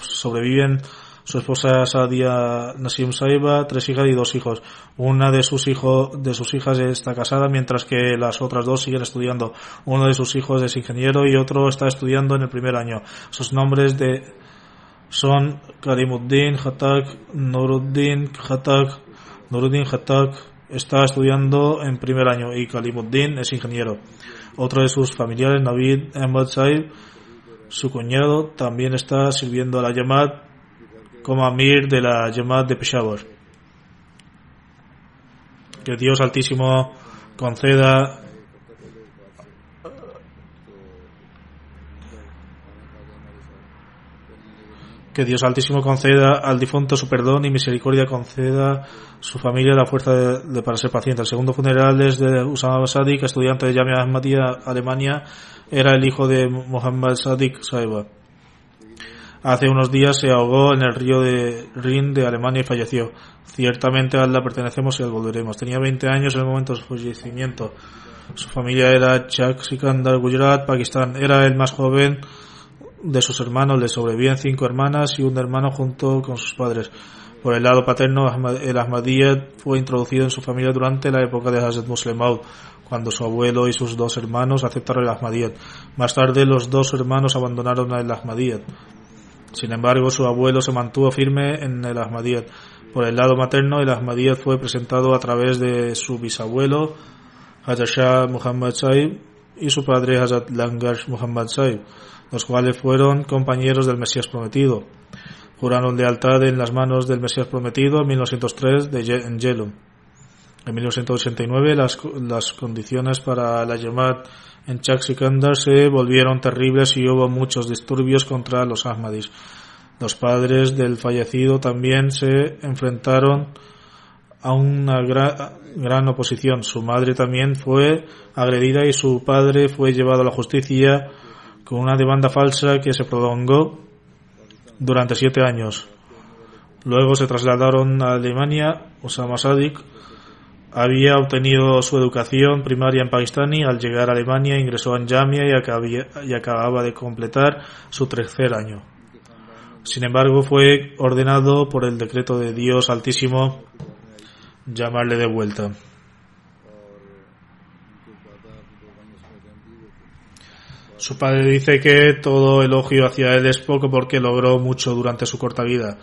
sobreviven su esposa Sadia Nasim Saiba, tres hijas y dos hijos. Una de sus hijos, de sus hijas está casada, mientras que las otras dos siguen estudiando. Uno de sus hijos es ingeniero y otro está estudiando en el primer año. Sus nombres de, son Karimuddin Khatak, Nuruddin Khatak, Nuruddin Khatak está estudiando en primer año y Kalimuddin es ingeniero. Otro de sus familiares, Navid Ahmad Saib, su cuñado, también está sirviendo a la Yamat como Amir de la Yamat de Peshawar. Que Dios Altísimo conceda que Dios Altísimo conceda al difunto su perdón y misericordia conceda su familia la fuerza de, para ser paciente. El segundo funeral es de Usama Sadik, estudiante de Jamia Ahmadiyya, Alemania, era el hijo de Muhammad Sadik Saiba. Hace unos días se ahogó en el río de Rin de Alemania y falleció. Ciertamente a la pertenecemos y al volveremos. Tenía 20 años en el momento de su fallecimiento. Su familia era Chak Sikandar, Gujarat, Pakistán. Era el más joven de sus hermanos. Le sobrevivían cinco hermanas y un hermano junto con sus padres. Por el lado paterno, el Ahmadiyya fue introducido en su familia durante la época de Hazrat Muslim Maud, cuando su abuelo y sus dos hermanos aceptaron el Ahmadiyyat. Más tarde, los dos hermanos abandonaron el Ahmadiyyat. Sin embargo, su abuelo se mantuvo firme en el Ahmadiyyat. Por el lado materno, el Ahmadiyyat fue presentado a través de su bisabuelo, Hazrat Shah Muhammad Saib, y su padre Hazrat Langash Muhammad Saib, los cuales fueron compañeros del Mesías prometido. Juraron lealtad en las manos del Mesías prometido en 1903 de en Yelum. En 1989 las, las condiciones para la Yamat en Chak Sikandar se volvieron terribles y hubo muchos disturbios contra los Ahmadis. Los padres del fallecido también se enfrentaron a una gran oposición. Su madre también fue agredida y su padre fue llevado a la justicia con una demanda falsa que se prolongó durante siete años. Luego se trasladaron a Alemania. Osama Sadik había obtenido su educación primaria en pakistán y al llegar a Alemania ingresó en Jamia y, acababa de completar su tercer año. Sin embargo, fue ordenado por el decreto de Dios Altísimo llamarle de vuelta. Su padre dice que todo elogio hacia él es poco porque logró mucho durante su corta vida.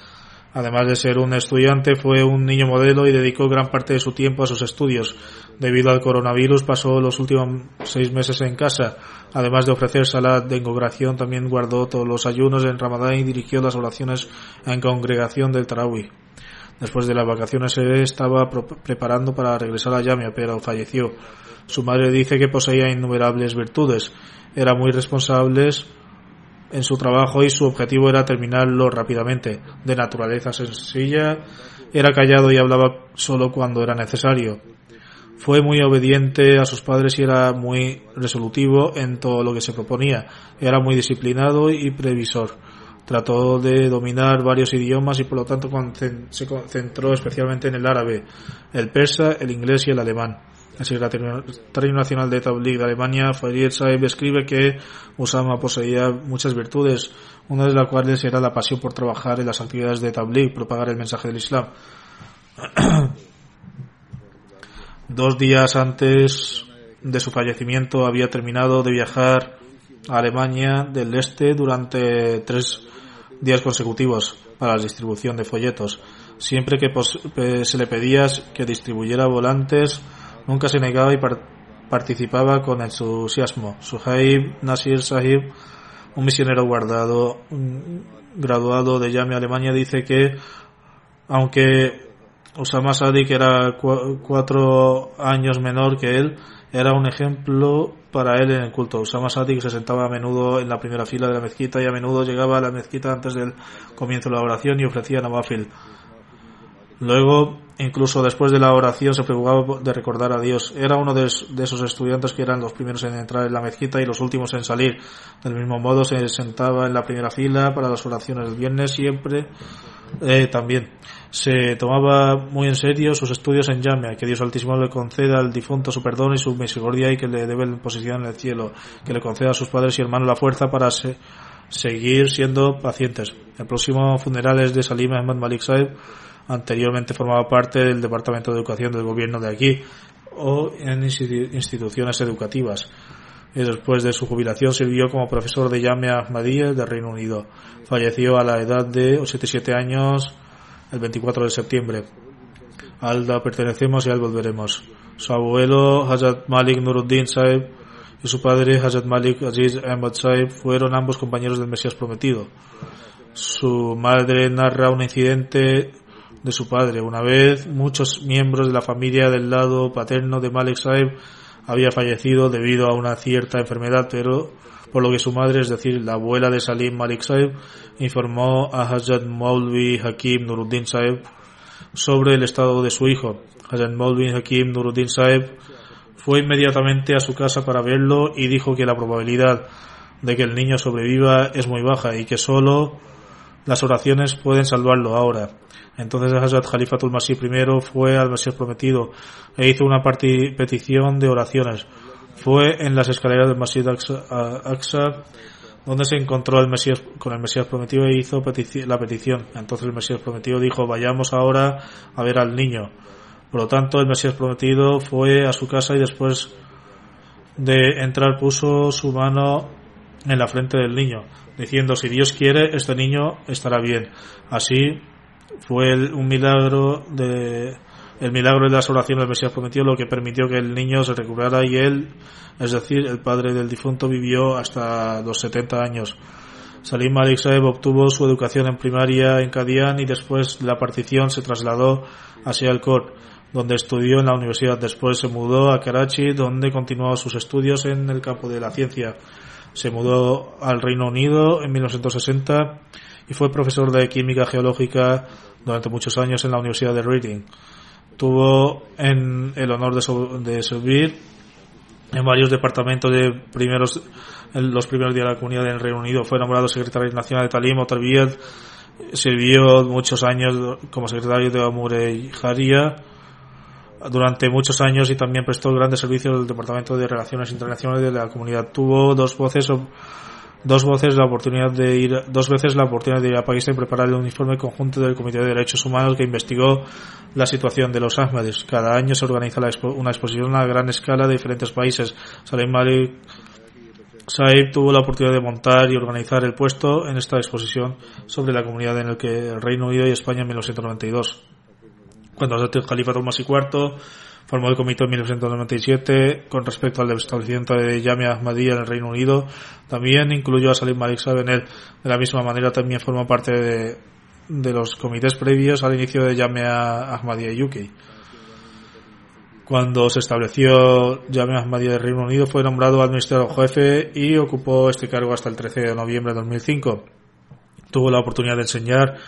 Además de ser un estudiante, fue un niño modelo y dedicó gran parte de su tiempo a sus estudios. Debido al coronavirus, pasó los últimos seis meses en casa. Además de ofrecer salat de congregación, también guardó todos los ayunos en Ramadán y dirigió las oraciones en congregación del Tarawih. Después de las vacaciones se estaba preparando para regresar a Yamia, pero falleció. Su madre dice que poseía innumerables virtudes. Era muy responsable en su trabajo y su objetivo era terminarlo rápidamente. De naturaleza sencilla, era callado y hablaba solo cuando era necesario. Fue muy obediente a sus padres y era muy resolutivo en todo lo que se proponía. Era muy disciplinado y previsor. Trató de dominar varios idiomas y por lo tanto se concentró especialmente en el árabe, el persa, el inglés y el alemán. El secretario nacional de Tabligh de Alemania, Farid Saib, escribe que Usama poseía muchas virtudes, una de las cuales era la pasión por trabajar en las actividades de Tabligh, propagar el mensaje del Islam. Dos días antes de su fallecimiento había terminado de viajar a Alemania del Este durante tres días consecutivos para la distribución de folletos. Siempre que se le pedía que distribuyera volantes, nunca se negaba y participaba con entusiasmo. Suhaib Nasir Sahib, un misionero guardado, graduado de Yami Alemania, dice que aunque Osama Sadik era cuatro años menor que él, era un ejemplo para él en el culto. Usama Sadik se sentaba a menudo en la primera fila de la mezquita y a menudo llegaba a la mezquita antes del comienzo de la oración y ofrecía nawafil. Luego, incluso después de la oración, se preocupaba de recordar a Dios. Era uno de, esos estudiantes que eran los primeros en entrar en la mezquita y los últimos en salir. Del mismo modo, se sentaba en la primera fila para las oraciones del viernes siempre eh, también. Se tomaba muy en serio sus estudios en Yamia, que Dios Altísimo le conceda al difunto su perdón y su misericordia y que le debe posición en el cielo, que le conceda a sus padres y hermanos la fuerza para seguir siendo pacientes. El próximo funeral es de Salim Ahmad Malik Saib, anteriormente formaba parte del Departamento de Educación del gobierno de aquí o en instituciones educativas. Y después de su jubilación sirvió como profesor de Yamia Ahmadiyya del Reino Unido. Falleció a la edad de 87 años el 24 de septiembre. Alda pertenecemos y al volveremos. Su abuelo Hazrat Malik Nuruddin Saib y su padre Hazrat Malik Aziz Ahmad Saib fueron ambos compañeros del Mesías prometido. Su madre narra un incidente de su padre. Una vez muchos miembros de la familia del lado paterno de Malik Saib había fallecido debido a una cierta enfermedad, pero por lo que su madre, es decir, la abuela de Salim Malik Saib, informó a Hazrat Maulvi Hakim Nuruddin Saib sobre el estado de su hijo. Hazrat Maulvi Hakim Nuruddin Saib fue inmediatamente a su casa para verlo y dijo que la probabilidad de que el niño sobreviva es muy baja y que solo las oraciones pueden salvarlo ahora. Entonces Hazrat Khalifatul Masih I fue al Mesías prometido e hizo una petición de oraciones. Fue en las escaleras del Masjid Aqsa donde se encontró el Mesías, con el Mesías prometido e hizo la petición. Entonces el Mesías prometido dijo, vayamos ahora a ver al niño. Por lo tanto, el Mesías prometido fue a su casa y después de entrar puso su mano en la frente del niño, diciendo, si Dios quiere, este niño estará bien. Así fue un milagro de el milagro de las oraciones del Mesías prometido lo que permitió que el niño se recuperara y él, es decir, el padre del difunto vivió hasta los 70 años. Salim Malik obtuvo su educación en primaria en Kadian y después de la partición se trasladó a Sialkot, donde estudió en la universidad. Después se mudó a Karachi, donde continuó sus estudios en el campo de la ciencia. Se mudó al Reino Unido en 1960 y fue profesor de química geológica durante muchos años en la Universidad de Reading. Tuvo en el honor de, servir en varios departamentos de primeros los primeros días de la comunidad del Reino Unido. Fue nombrado secretario nacional de Talim o Tarbiyat. Sirvió muchos años como secretario de Amure y durante muchos años y también prestó grandes servicios del Departamento de Relaciones Internacionales de la comunidad. Tuvo dos voces dos veces la oportunidad de ir dos veces la oportunidad de ir a Pakistán y preparar el uniforme conjunto del Comité de Derechos Humanos que investigó la situación de los Ahmadis. Cada año se organiza una exposición a gran escala de diferentes países. Salim Malik Saib tuvo la oportunidad de montar y organizar el puesto en esta exposición sobre la comunidad en el que el Reino Unido y España en 1992. Cuando el Califa Tomás IV formó el comité en 1997 con respecto al establecimiento de Yamia Ahmadiyya en el Reino Unido. También incluyó a Salim Malik Saab en él. De la misma manera también formó parte de, de los comités previos al inicio de Yamia Ahmadiyya UK. Cuando se estableció Yamia Ahmadiyya del Reino Unido fue nombrado administrador jefe y ocupó este cargo hasta el 13 de noviembre de 2005. Tuvo la oportunidad de enseñar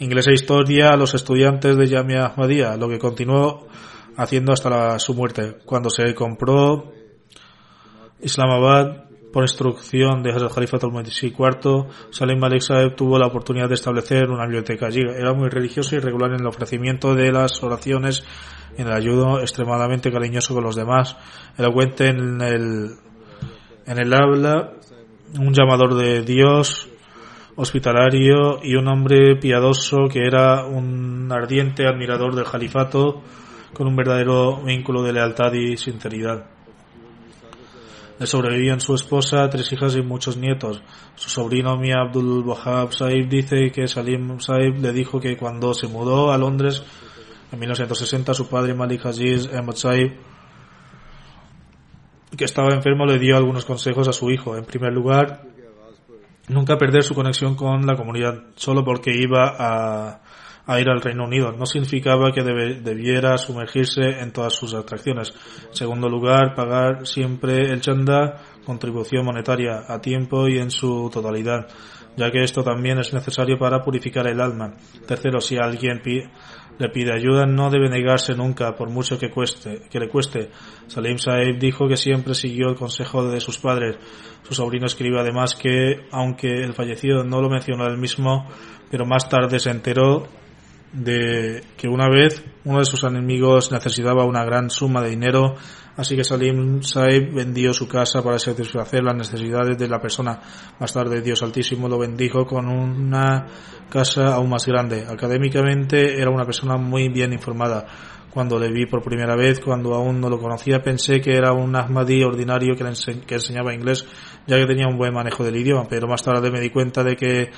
inglés e historia a los estudiantes de Yamia Ahmadiyya, lo que continuó haciendo hasta su muerte. Cuando se compró Islamabad por instrucción de Hazrat Khalifa al IV, Salim Malik Saeb tuvo la oportunidad de establecer una biblioteca allí. Era muy religioso y regular en el ofrecimiento de las oraciones en el ayudo extremadamente cariñoso con los demás, elocuente en el, en el habla, un llamador de Dios, hospitalario y un hombre piadoso que era un ardiente admirador del califato con un verdadero vínculo de lealtad y sinceridad. Le sobrevivían su esposa, tres hijas y muchos nietos. Su sobrino Mia Abdul Wahab Saib dice que Salim Saib le dijo que cuando se mudó a Londres en 1960 su padre Malik Aziz Ahmad Saib que estaba enfermo le dio algunos consejos a su hijo. En primer lugar, nunca perder su conexión con la comunidad solo porque iba a ir al Reino Unido. No significaba que debiera sumergirse en todas sus atracciones. Segundo lugar, pagar siempre el chanda, contribución monetaria, a tiempo y en su totalidad, ya que esto también es necesario para purificar el alma. Tercero, si alguien le pide ayuda, no debe negarse nunca, por mucho que, cueste, que le cueste. Salim Saib dijo que siempre siguió el consejo de sus padres. Su sobrino escribe además que, aunque el fallecido no lo mencionó él mismo, pero más tarde se enteró de que una vez uno de sus enemigos necesitaba una gran suma de dinero, así que Salim Saib vendió su casa para satisfacer las necesidades de la persona. Más tarde Dios Altísimo lo bendijo con una casa aún más grande. Académicamente era una persona muy bien informada. Cuando le vi por primera vez, cuando aún no lo conocía, pensé que era un Ahmadi ordinario que, que enseñaba inglés, ya que tenía un buen manejo del idioma, pero más tarde me di cuenta de que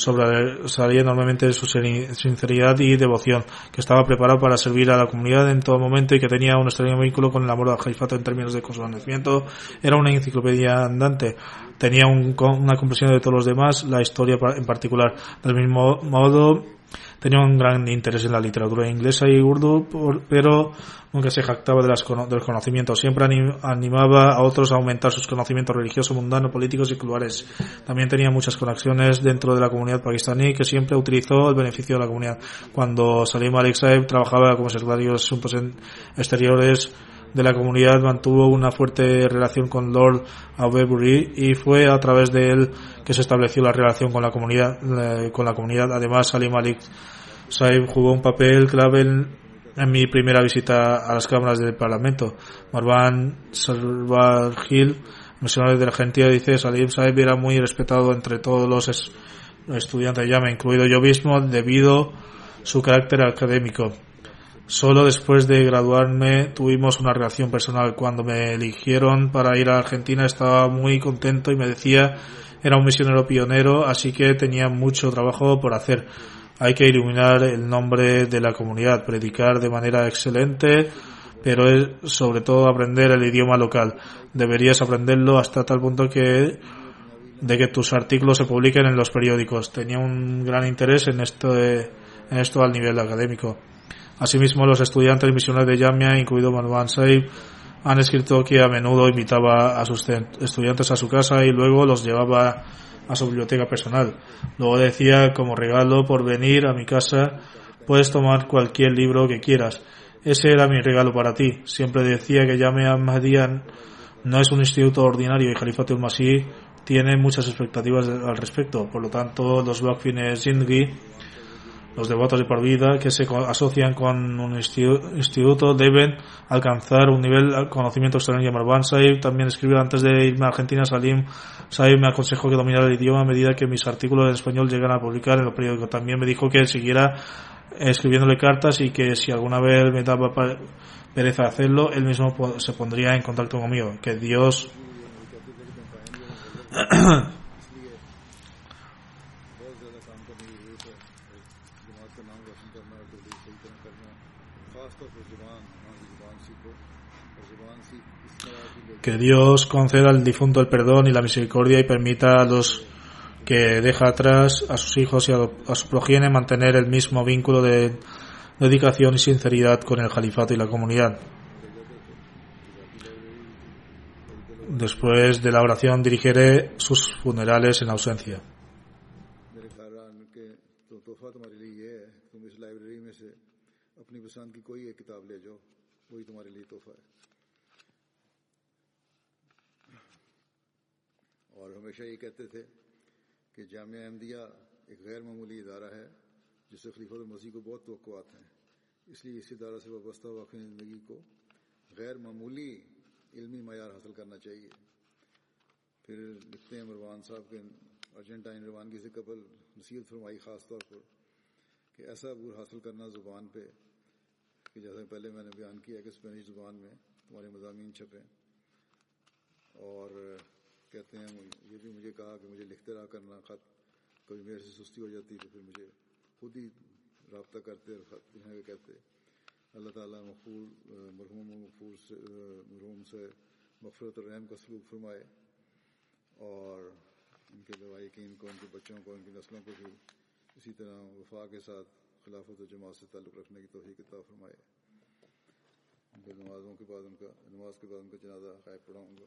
sobresalía enormemente de su sinceridad y devoción, que estaba preparado para servir a la comunidad en todo momento y que tenía un extraño vínculo con el amor de Jaifato en términos de conocimiento. Era una enciclopedia andante. Tenía un, una comprensión de todos los demás, la historia en particular. Del mismo modo, Tenía un gran interés en la literatura inglesa y urdu, pero nunca se jactaba de las, del conocimiento. Siempre animaba a otros a aumentar sus conocimientos religiosos, mundanos, políticos y seculares. También tenía muchas conexiones dentro de la comunidad pakistaní que siempre utilizó el beneficio de la comunidad. Cuando Salim Alik Saeb trabajaba como secretario de Asuntos Exteriores de la comunidad mantuvo una fuerte relación con Lord Avebury y fue a través de él que se estableció la relación con la comunidad eh, con la comunidad. Además Salim Malik Saib jugó un papel clave en, mi primera visita a las cámaras del parlamento. Marwan Salvagil misionero de la Argentina dice Salim Saib era muy respetado entre todos los estudiantes de llama incluido yo mismo debido su carácter académico Solo después de graduarme tuvimos una relación personal. Cuando me eligieron para ir a Argentina estaba muy contento y me decía era un misionero pionero, así que tenía mucho trabajo por hacer. Hay que iluminar el nombre de la comunidad, predicar de manera excelente, pero es sobre todo aprender el idioma local. Deberías aprenderlo hasta tal punto que de que tus artículos se publiquen en los periódicos. Tenía un gran interés en esto, en esto al nivel académico. Asimismo, los estudiantes misioneros de Yamia, incluido Marwan Saib, han escrito que a menudo invitaba a sus estudiantes a su casa y luego los llevaba a su biblioteca personal. Luego decía, como regalo por venir a mi casa, puedes tomar cualquier libro que quieras. Ese era mi regalo para ti. Siempre decía que Yamia Ahmadiyya no es un instituto ordinario y Khalifatul Masih tiene muchas expectativas al respecto. Por lo tanto, los Wakfines Zindgi los devotos de por vida que se asocian con un instituto deben alcanzar un nivel de conocimiento extraordinario. Marwan Saib también escribió antes de irme a Argentina, Salim Saib me aconsejó que dominara el idioma a medida que mis artículos en español llegan a publicar en el periódico. También me dijo que siguiera escribiéndole cartas y que si alguna vez me daba pereza hacerlo, él mismo se pondría en contacto conmigo. Que Dios que Dios conceda al difunto el perdón y la misericordia y permita a los que deja atrás a sus hijos y a, su progenie mantener el mismo vínculo de dedicación y sinceridad con el califato y la comunidad. Después de la oración dirigiré sus funerales en ausencia. ہمیشہ یہ کہتے تھے کہ جامعہ احمدیہ ایک غیر معمولی ادارہ ہے، جس سے خلیفہ المسیح کو بہت توقعات ہیں۔ اس لیے اس ادارہ سے وابستہ واقعی زندگی کو غیر معمولی علمی معیار حاصل کرنا چاہیے۔ پھر لکھتے ہیں مروان صاحب کے ارجنٹائن روانگی سے قبل نصیحت فرمائی خاص طور پر کہ ایسا عبور حاصل کرنا زبان پہ، کہ جیسا پہلے میں نے بیان کیا کہ اسپینش زبان میں تمہارے مضامین چھپیں اور کہتے ہیں یہ بھی مجھے کہا کہ مجھے لکھتے رہا کرنا، خط کبھی میرے سے سستی ہو جاتی تو پھر مجھے خود ہی رابطہ کرتے خط ہیں کہتے۔ اللہ تعالیٰ مقبول مرحوم مغفور سے، مرحوم سے مغفرت الرحم کا سلوک فرمائے۔ اور ان کے لوائقین کو، ان کے بچوں کو، ان کی نسلوں کو بھی اسی طرح وفا کے ساتھ خلافت و جماعت سے تعلق رکھنے کی توحیق عطا فرمائے۔ ان کے نمازوں کے بعد، ان کا، نماز کے بعد ان کا جنازہ قائب پڑھاؤں گا۔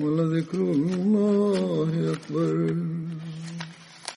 ولذكر الله أكبر